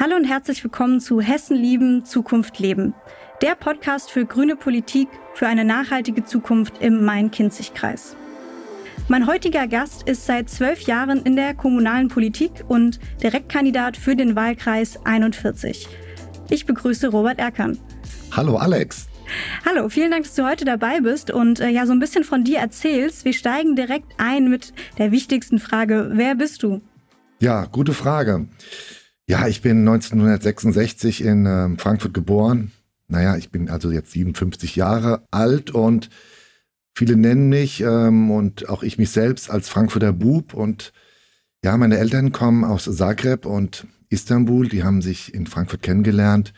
Hallo und herzlich willkommen zu Hessen lieben, Zukunft leben. Der Podcast für grüne Politik für eine nachhaltige Zukunft im Main-Kinzig-Kreis. Mein heutiger Gast ist seit zwölf Jahren in der kommunalen Politik und Direktkandidat für den Wahlkreis 41. Ich begrüße Robert Erkern. Hallo Alex. Hallo, vielen Dank, dass du heute dabei bist und äh, ja so ein bisschen von dir erzählst. Wir steigen direkt ein mit der wichtigsten Frage. Wer bist du? Ja, gute Frage. Ja, ich bin 1966 in äh, Frankfurt geboren. Naja, ich bin also jetzt 57 Jahre alt und viele nennen mich ähm, und auch ich mich selbst als Frankfurter Bub. Und ja, meine Eltern kommen aus Zagreb und Istanbul. Die haben sich in Frankfurt kennengelernt.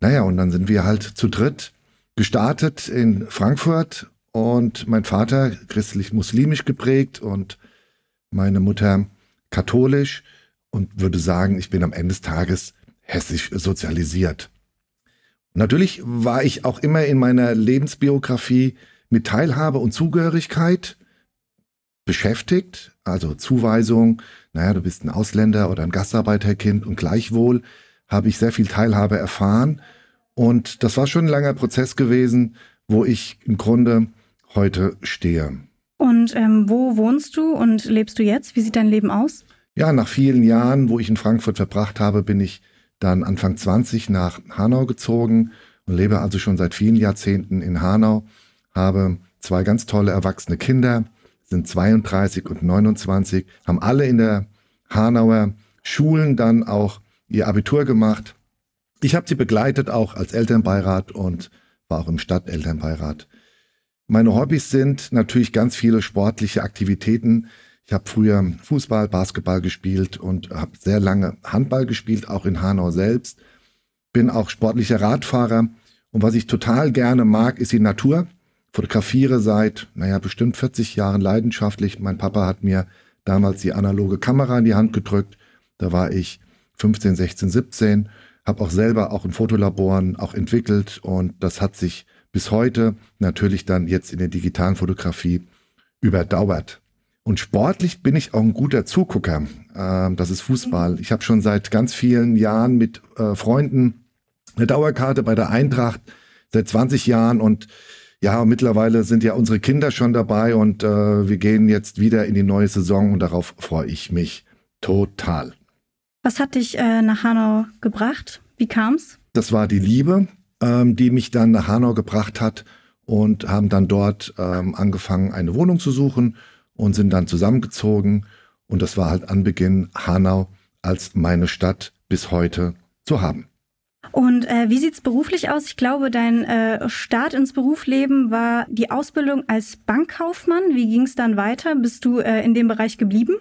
Naja, und dann sind wir halt zu dritt gestartet in Frankfurt und mein Vater christlich-muslimisch geprägt und meine Mutter katholisch und würde sagen, ich bin am Ende des Tages hessisch sozialisiert. Natürlich war ich auch immer in meiner Lebensbiografie mit Teilhabe und Zugehörigkeit beschäftigt, also Zuweisung, naja, du bist ein Ausländer oder ein Gastarbeiterkind und gleichwohl habe ich sehr viel Teilhabe erfahren und das war schon ein langer Prozess gewesen, wo ich im Grunde heute stehe. Und ähm, wo wohnst du und lebst du jetzt? Wie sieht dein Leben aus? Ja, nach vielen Jahren, wo ich in Frankfurt verbracht habe, bin ich dann Anfang 20 nach Hanau gezogen und lebe also schon seit vielen Jahrzehnten in Hanau, habe zwei ganz tolle erwachsene Kinder, sind 32 und 29, haben alle in der Hanauer Schulen dann auch ihr Abitur gemacht. Ich habe sie begleitet auch als Elternbeirat und war auch im Stadtelternbeirat. Meine Hobbys sind natürlich ganz viele sportliche Aktivitäten. Ich habe früher Fußball, Basketball gespielt und habe sehr lange Handball gespielt, auch in Hanau selbst. Bin auch sportlicher Radfahrer und was ich total gerne mag, ist die Natur. Fotografiere seit, naja, bestimmt 40 Jahren leidenschaftlich. Mein Papa hat mir damals die analoge Kamera in die Hand gedrückt. Da war ich 15, 16, 17. Habe auch selber auch in Fotolaboren auch entwickelt und das hat sich bis heute natürlich dann jetzt in der digitalen Fotografie überdauert. Und sportlich bin ich auch ein guter Zugucker. Ähm, das ist Fußball. Ich habe schon seit ganz vielen Jahren mit äh, Freunden eine Dauerkarte bei der Eintracht seit 20 Jahren und ja, mittlerweile sind ja unsere Kinder schon dabei und äh, wir gehen jetzt wieder in die neue Saison und darauf freue ich mich total. Was hat dich äh, nach Hanau gebracht? Wie kam's? Das war die Liebe, ähm, die mich dann nach Hanau gebracht hat und haben dann dort ähm, angefangen, eine Wohnung zu suchen und sind dann zusammengezogen. Und das war halt Anbeginn Hanau als meine Stadt bis heute zu haben. Und äh, wie sieht's beruflich aus? Ich glaube, dein äh, Start ins Berufsleben war die Ausbildung als Bankkaufmann. Wie ging's dann weiter? Bist du äh, in dem Bereich geblieben?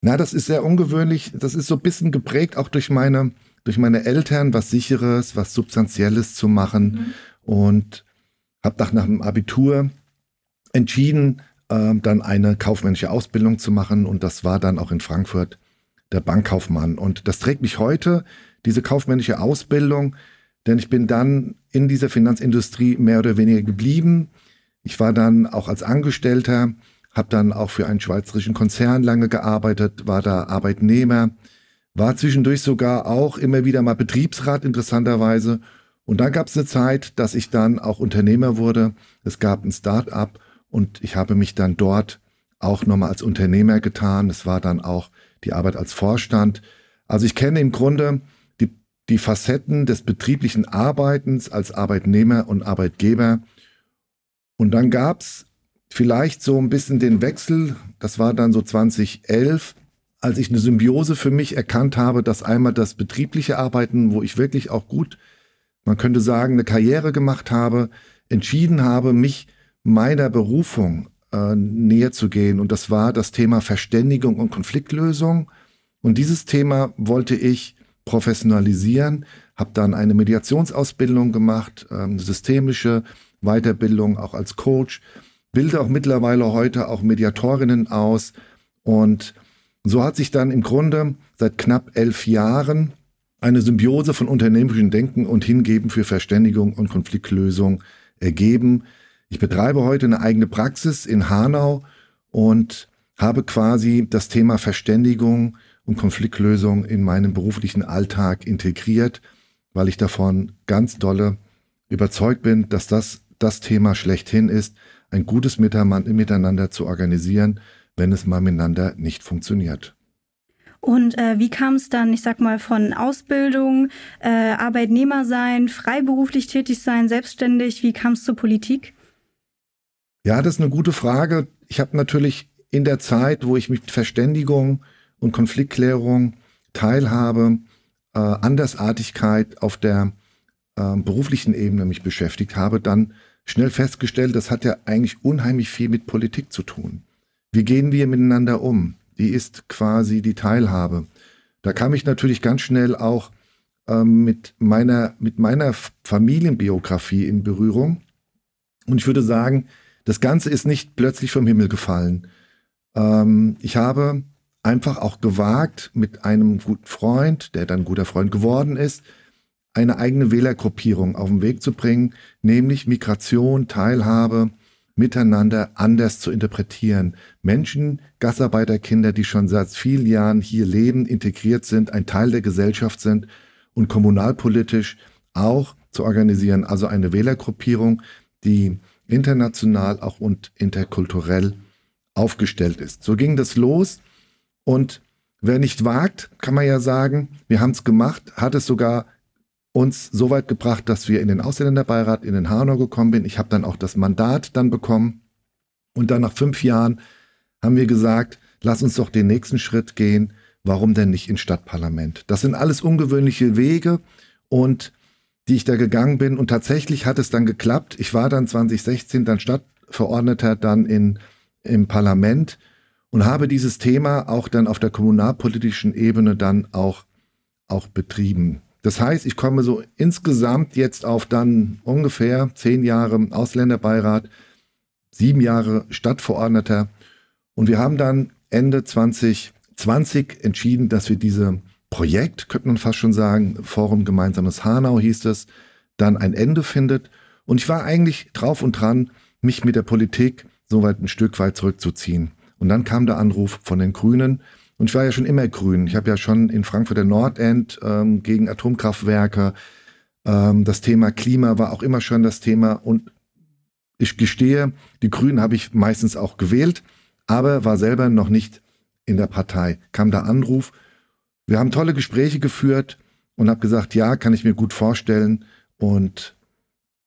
Na, das ist sehr ungewöhnlich. Das ist so ein bisschen geprägt auch durch meine, durch meine Eltern, was Sicheres, was Substanzielles zu machen. Mhm. Und habe nach, nach dem Abitur entschieden, ähm, dann eine kaufmännische Ausbildung zu machen. Und das war dann auch in Frankfurt der Bankkaufmann. Und das trägt mich heute, diese kaufmännische Ausbildung, denn ich bin dann in dieser Finanzindustrie mehr oder weniger geblieben. Ich war dann auch als Angestellter, habe dann auch für einen schweizerischen Konzern lange gearbeitet, war da Arbeitnehmer, war zwischendurch sogar auch immer wieder mal Betriebsrat interessanterweise. Und dann gab es eine Zeit, dass ich dann auch Unternehmer wurde. Es gab ein Start-up und ich habe mich dann dort auch nochmal als Unternehmer getan. Es war dann auch die Arbeit als Vorstand. Also ich kenne im Grunde die, die Facetten des betrieblichen Arbeitens als Arbeitnehmer und Arbeitgeber. Und dann gab es vielleicht so ein bisschen den Wechsel, das war dann so 2011, als ich eine Symbiose für mich erkannt habe, dass einmal das betriebliche Arbeiten, wo ich wirklich auch gut, man könnte sagen, eine Karriere gemacht habe, entschieden habe, mich meiner Berufung äh, näher zu gehen. Und das war das Thema Verständigung und Konfliktlösung. Und dieses Thema wollte ich professionalisieren, habe dann eine Mediationsausbildung gemacht, ähm, systemische Weiterbildung auch als Coach, bilde auch mittlerweile heute auch Mediatorinnen aus. Und so hat sich dann im Grunde seit knapp elf Jahren eine Symbiose von unternehmerischem Denken und Hingeben für Verständigung und Konfliktlösung ergeben, ich betreibe heute eine eigene Praxis in Hanau und habe quasi das Thema Verständigung und Konfliktlösung in meinen beruflichen Alltag integriert, weil ich davon ganz dolle überzeugt bin, dass das das Thema schlechthin ist, ein gutes Miteinander zu organisieren, wenn es mal miteinander nicht funktioniert. Und äh, wie kam es dann, ich sag mal, von Ausbildung, äh, Arbeitnehmer sein, freiberuflich tätig sein, selbstständig, wie kam es zur Politik? Ja, das ist eine gute Frage. Ich habe natürlich in der Zeit, wo ich mit Verständigung und Konfliktklärung teilhabe, äh, Andersartigkeit auf der äh, beruflichen Ebene mich beschäftigt habe, dann schnell festgestellt, das hat ja eigentlich unheimlich viel mit Politik zu tun. Wie gehen wir miteinander um? Die ist quasi die Teilhabe. Da kam ich natürlich ganz schnell auch ähm, mit, meiner, mit meiner Familienbiografie in Berührung. Und ich würde sagen, das Ganze ist nicht plötzlich vom Himmel gefallen. Ähm, ich habe einfach auch gewagt, mit einem guten Freund, der dann guter Freund geworden ist, eine eigene Wählergruppierung auf den Weg zu bringen, nämlich Migration, Teilhabe, miteinander anders zu interpretieren. Menschen, Gastarbeiterkinder, die schon seit vielen Jahren hier leben, integriert sind, ein Teil der Gesellschaft sind und kommunalpolitisch auch zu organisieren. Also eine Wählergruppierung, die international auch und interkulturell aufgestellt ist. So ging das los und wer nicht wagt, kann man ja sagen, wir haben es gemacht, hat es sogar uns so weit gebracht, dass wir in den Ausländerbeirat in den Hanau gekommen sind. Ich habe dann auch das Mandat dann bekommen. Und dann nach fünf Jahren haben wir gesagt, lass uns doch den nächsten Schritt gehen. Warum denn nicht ins Stadtparlament? Das sind alles ungewöhnliche Wege und die ich da gegangen bin. Und tatsächlich hat es dann geklappt. Ich war dann 2016 dann Stadtverordneter dann in, im Parlament und habe dieses Thema auch dann auf der kommunalpolitischen Ebene dann auch, auch betrieben. Das heißt, ich komme so insgesamt jetzt auf dann ungefähr zehn Jahre Ausländerbeirat, sieben Jahre Stadtverordneter. Und wir haben dann Ende 2020 entschieden, dass wir diese Projekt, könnte man fast schon sagen, Forum Gemeinsames Hanau hieß es, dann ein Ende findet. Und ich war eigentlich drauf und dran, mich mit der Politik so weit ein Stück weit zurückzuziehen. Und dann kam der Anruf von den Grünen, und ich war ja schon immer grün. Ich habe ja schon in Frankfurt der Nordend ähm, gegen Atomkraftwerke. Ähm, das Thema Klima war auch immer schon das Thema. Und ich gestehe, die Grünen habe ich meistens auch gewählt, aber war selber noch nicht in der Partei. Kam der Anruf. Wir haben tolle Gespräche geführt und habe gesagt, ja, kann ich mir gut vorstellen. Und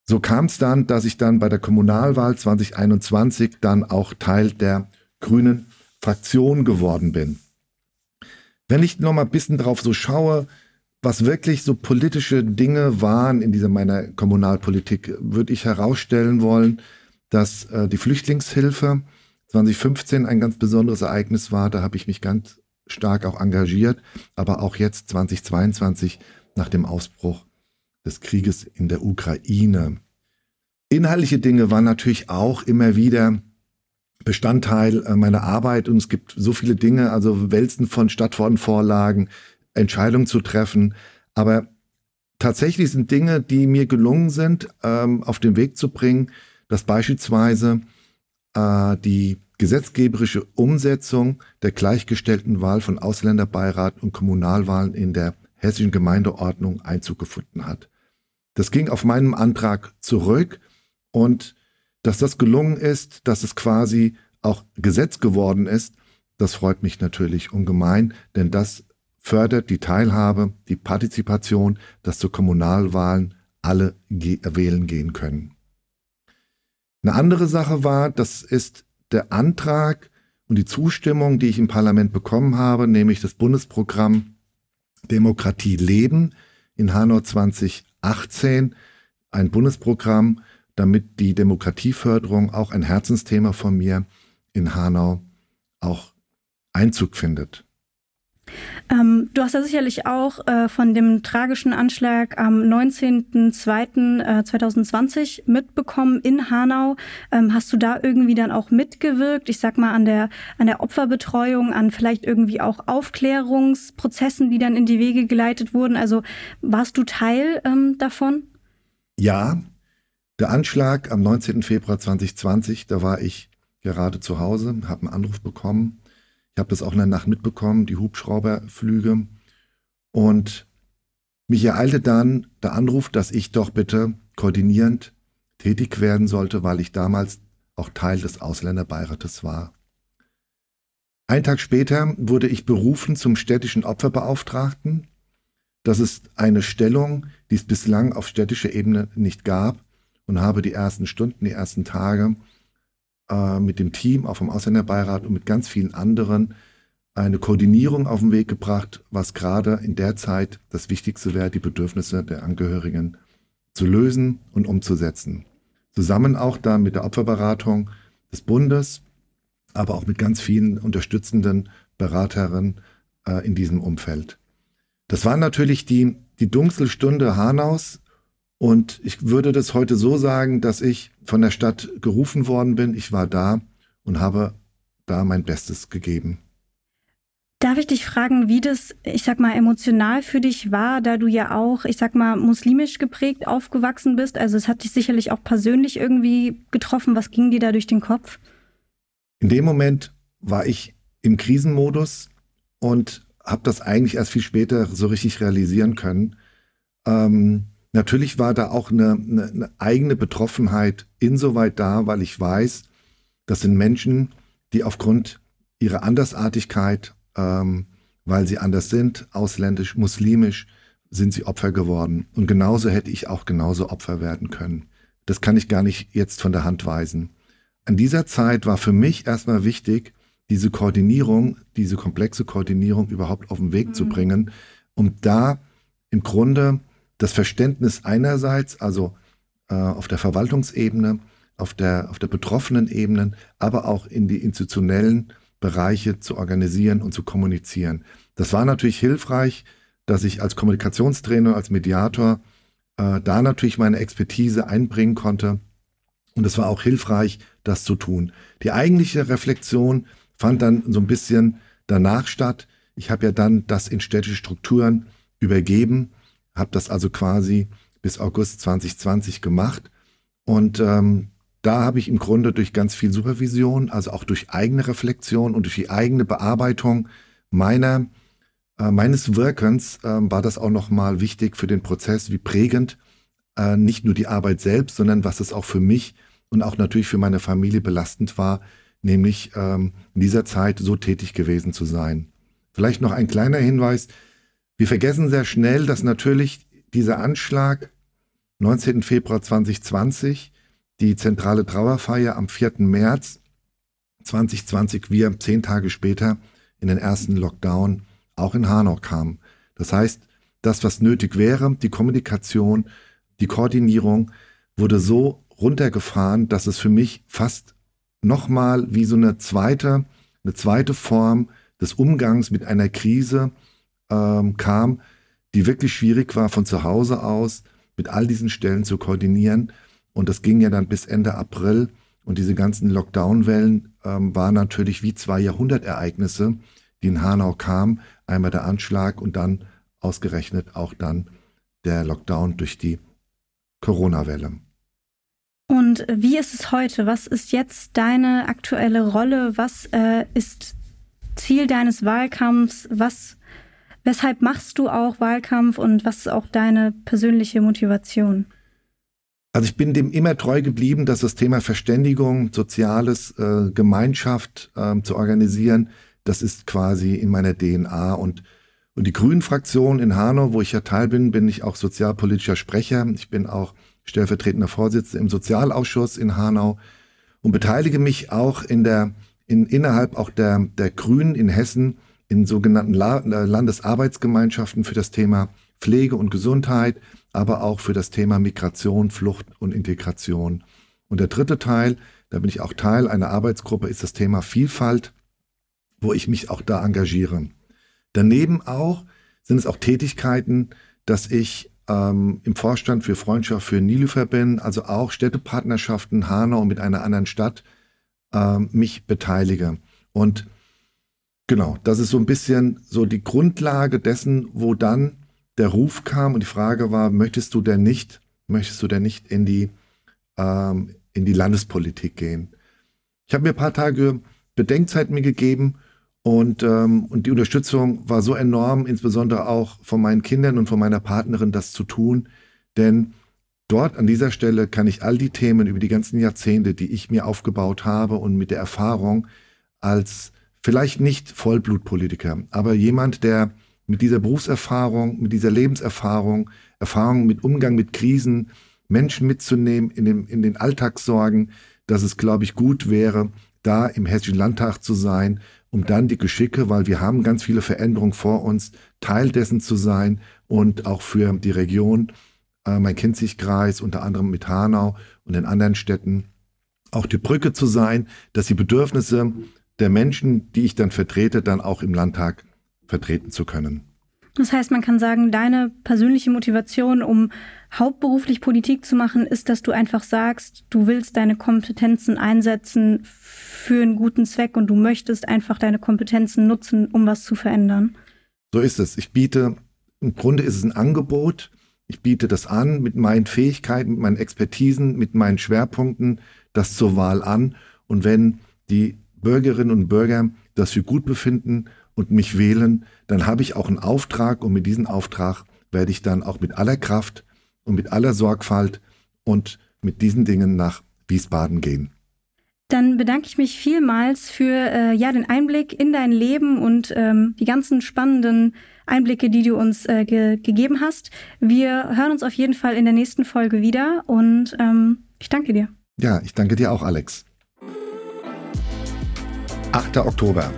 so kam es dann, dass ich dann bei der Kommunalwahl 2021 dann auch Teil der Grünen Fraktion geworden bin. Wenn ich noch mal ein bisschen drauf so schaue, was wirklich so politische Dinge waren in dieser meiner Kommunalpolitik, würde ich herausstellen wollen, dass äh, die Flüchtlingshilfe 2015 ein ganz besonderes Ereignis war. Da habe ich mich ganz stark auch engagiert, aber auch jetzt 2022 nach dem Ausbruch des Krieges in der Ukraine. Inhaltliche Dinge waren natürlich auch immer wieder Bestandteil äh, meiner Arbeit und es gibt so viele Dinge, also Wälzen von Stadtverordnetenvorlagen, Entscheidungen zu treffen. Aber tatsächlich sind Dinge, die mir gelungen sind, ähm, auf den Weg zu bringen, dass beispielsweise äh, die gesetzgeberische Umsetzung der gleichgestellten Wahl von Ausländerbeirat und Kommunalwahlen in der hessischen Gemeindeordnung Einzug gefunden hat. Das ging auf meinem Antrag zurück und dass das gelungen ist, dass es quasi auch Gesetz geworden ist, das freut mich natürlich ungemein, denn das fördert die Teilhabe, die Partizipation, dass zu Kommunalwahlen alle ge wählen gehen können. Eine andere Sache war, das ist der Antrag und die Zustimmung, die ich im Parlament bekommen habe, nämlich das Bundesprogramm Demokratie leben in Hanau 2018, ein Bundesprogramm, damit die Demokratieförderung auch ein Herzensthema von mir in Hanau auch Einzug findet. Ähm, du hast ja sicherlich auch äh, von dem tragischen Anschlag am 19.02.2020 äh, mitbekommen in Hanau. Ähm, hast du da irgendwie dann auch mitgewirkt? Ich sag mal an der, an der Opferbetreuung, an vielleicht irgendwie auch Aufklärungsprozessen, die dann in die Wege geleitet wurden. Also warst du Teil ähm, davon? Ja, der Anschlag am 19. Februar 2020, da war ich gerade zu Hause, habe einen Anruf bekommen. Ich habe das auch in der Nacht mitbekommen, die Hubschrauberflüge. Und mich ereilte dann der Anruf, dass ich doch bitte koordinierend tätig werden sollte, weil ich damals auch Teil des Ausländerbeirates war. Ein Tag später wurde ich berufen zum städtischen Opferbeauftragten. Das ist eine Stellung, die es bislang auf städtischer Ebene nicht gab und habe die ersten Stunden, die ersten Tage äh, mit dem Team, auch vom Ausländerbeirat und mit ganz vielen anderen eine Koordinierung auf den Weg gebracht, was gerade in der Zeit das Wichtigste wäre, die Bedürfnisse der Angehörigen zu lösen und umzusetzen. Zusammen auch da mit der Opferberatung des Bundes, aber auch mit ganz vielen unterstützenden Beraterinnen äh, in diesem Umfeld. Das war natürlich die, die Dunkelstunde Hanaus und ich würde das heute so sagen, dass ich von der Stadt gerufen worden bin. Ich war da und habe da mein Bestes gegeben. Darf ich dich fragen, wie das, ich sag mal, emotional für dich war, da du ja auch, ich sag mal, muslimisch geprägt aufgewachsen bist? Also es hat dich sicherlich auch persönlich irgendwie getroffen. Was ging dir da durch den Kopf? In dem Moment war ich im Krisenmodus und habe das eigentlich erst viel später so richtig realisieren können. Ähm, natürlich war da auch eine, eine, eine eigene Betroffenheit insoweit da, weil ich weiß, das sind Menschen, die aufgrund ihrer Andersartigkeit ähm, weil sie anders sind, ausländisch, muslimisch, sind sie Opfer geworden. Und genauso hätte ich auch genauso Opfer werden können. Das kann ich gar nicht jetzt von der Hand weisen. An dieser Zeit war für mich erstmal wichtig, diese Koordinierung, diese komplexe Koordinierung überhaupt auf den Weg mhm. zu bringen, um da im Grunde das Verständnis einerseits, also äh, auf der Verwaltungsebene, auf der, auf der betroffenen Ebene, aber auch in die institutionellen Bereiche zu organisieren und zu kommunizieren. Das war natürlich hilfreich, dass ich als Kommunikationstrainer, als Mediator äh, da natürlich meine Expertise einbringen konnte. Und es war auch hilfreich, das zu tun. Die eigentliche Reflexion fand dann so ein bisschen danach statt. Ich habe ja dann das in städtische Strukturen übergeben, habe das also quasi bis August 2020 gemacht. Und ähm, da habe ich im Grunde durch ganz viel Supervision, also auch durch eigene Reflexion und durch die eigene Bearbeitung meiner, äh, meines Wirkens, äh, war das auch nochmal wichtig für den Prozess, wie prägend äh, nicht nur die Arbeit selbst, sondern was es auch für mich und auch natürlich für meine Familie belastend war, nämlich ähm, in dieser Zeit so tätig gewesen zu sein. Vielleicht noch ein kleiner Hinweis. Wir vergessen sehr schnell, dass natürlich dieser Anschlag 19. Februar 2020 die zentrale Trauerfeier am 4. März 2020 wir zehn Tage später in den ersten Lockdown auch in Hanau kamen. Das heißt, das, was nötig wäre, die Kommunikation, die Koordinierung, wurde so runtergefahren, dass es für mich fast nochmal wie so eine zweite, eine zweite Form des Umgangs mit einer Krise ähm, kam, die wirklich schwierig war, von zu Hause aus mit all diesen Stellen zu koordinieren. Und das ging ja dann bis Ende April. Und diese ganzen Lockdown-Wellen ähm, waren natürlich wie zwei Jahrhundertereignisse, die in Hanau kamen. Einmal der Anschlag und dann ausgerechnet auch dann der Lockdown durch die Corona-Welle. Und wie ist es heute? Was ist jetzt deine aktuelle Rolle? Was äh, ist Ziel deines Wahlkampfs? Was, weshalb machst du auch Wahlkampf und was ist auch deine persönliche Motivation? Also ich bin dem immer treu geblieben, dass das Thema Verständigung, Soziales, äh, Gemeinschaft äh, zu organisieren, das ist quasi in meiner DNA. Und, und die Grünen-Fraktion in Hanau, wo ich ja Teil bin, bin ich auch sozialpolitischer Sprecher. Ich bin auch stellvertretender Vorsitzender im Sozialausschuss in Hanau und beteilige mich auch in der, in, innerhalb auch der, der Grünen in Hessen in sogenannten La Landesarbeitsgemeinschaften für das Thema Pflege und Gesundheit, aber auch für das Thema Migration, Flucht und Integration. Und der dritte Teil, da bin ich auch Teil einer Arbeitsgruppe, ist das Thema Vielfalt, wo ich mich auch da engagiere. Daneben auch sind es auch Tätigkeiten, dass ich ähm, im Vorstand für Freundschaft für Nilüfer bin, also auch Städtepartnerschaften Hanau mit einer anderen Stadt ähm, mich beteilige. Und genau, das ist so ein bisschen so die Grundlage dessen, wo dann der Ruf kam und die Frage war, möchtest du denn nicht, möchtest du denn nicht in die, ähm, in die Landespolitik gehen? Ich habe mir ein paar Tage Bedenkzeit mir gegeben Und, ähm, und die Unterstützung war so enorm, insbesondere auch von meinen Kindern und von meiner Partnerin, das zu tun. Denn dort an dieser Stelle kann ich all die Themen über die ganzen Jahrzehnte, die ich mir aufgebaut habe und mit der Erfahrung als vielleicht nicht Vollblutpolitiker, aber jemand, der mit dieser Berufserfahrung, mit dieser Lebenserfahrung, Erfahrung mit Umgang mit Krisen, Menschen mitzunehmen in, dem, in den Alltagssorgen, dass es, glaube ich, gut wäre, da im Hessischen Landtag zu sein, um dann die Geschicke, weil wir haben ganz viele Veränderungen vor uns, Teil dessen zu sein und auch für die Region, äh, mein Kinzigkreis, unter anderem mit Hanau und in anderen Städten, auch die Brücke zu sein, dass die Bedürfnisse der Menschen, die ich dann vertrete, dann auch im Landtag vertreten zu können. Das heißt, man kann sagen, deine persönliche Motivation, um hauptberuflich Politik zu machen, ist, dass du einfach sagst, du willst deine Kompetenzen einsetzen für einen guten Zweck und du möchtest einfach deine Kompetenzen nutzen, um was zu verändern. So ist es. Ich biete, im Grunde ist es ein Angebot. Ich biete das an mit meinen Fähigkeiten, mit meinen Expertisen, mit meinen Schwerpunkten, das zur Wahl an. Und wenn die Bürgerinnen und Bürger das für gut befinden und mich wählen, dann habe ich auch einen Auftrag und mit diesem Auftrag werde ich dann auch mit aller Kraft und mit aller Sorgfalt und mit diesen Dingen nach Wiesbaden gehen. Dann bedanke ich mich vielmals für äh, ja, den Einblick in dein Leben und ähm, die ganzen spannenden Einblicke, die du uns äh, ge gegeben hast. Wir hören uns auf jeden Fall in der nächsten Folge wieder und ähm, ich danke dir. Ja, ich danke dir auch, Alex. 8. Oktober.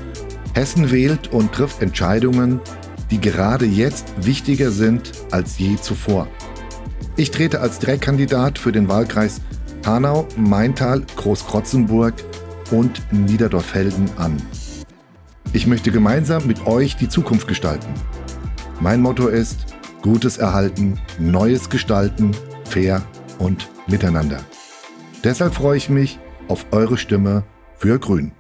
Hessen wählt und trifft Entscheidungen, die gerade jetzt wichtiger sind als je zuvor. Ich trete als Direktkandidat für den Wahlkreis Hanau, Maintal, Großkrotzenburg und Niederdorfelden an. Ich möchte gemeinsam mit euch die Zukunft gestalten. Mein Motto ist Gutes erhalten, Neues gestalten, fair und miteinander. Deshalb freue ich mich auf eure Stimme für Grün.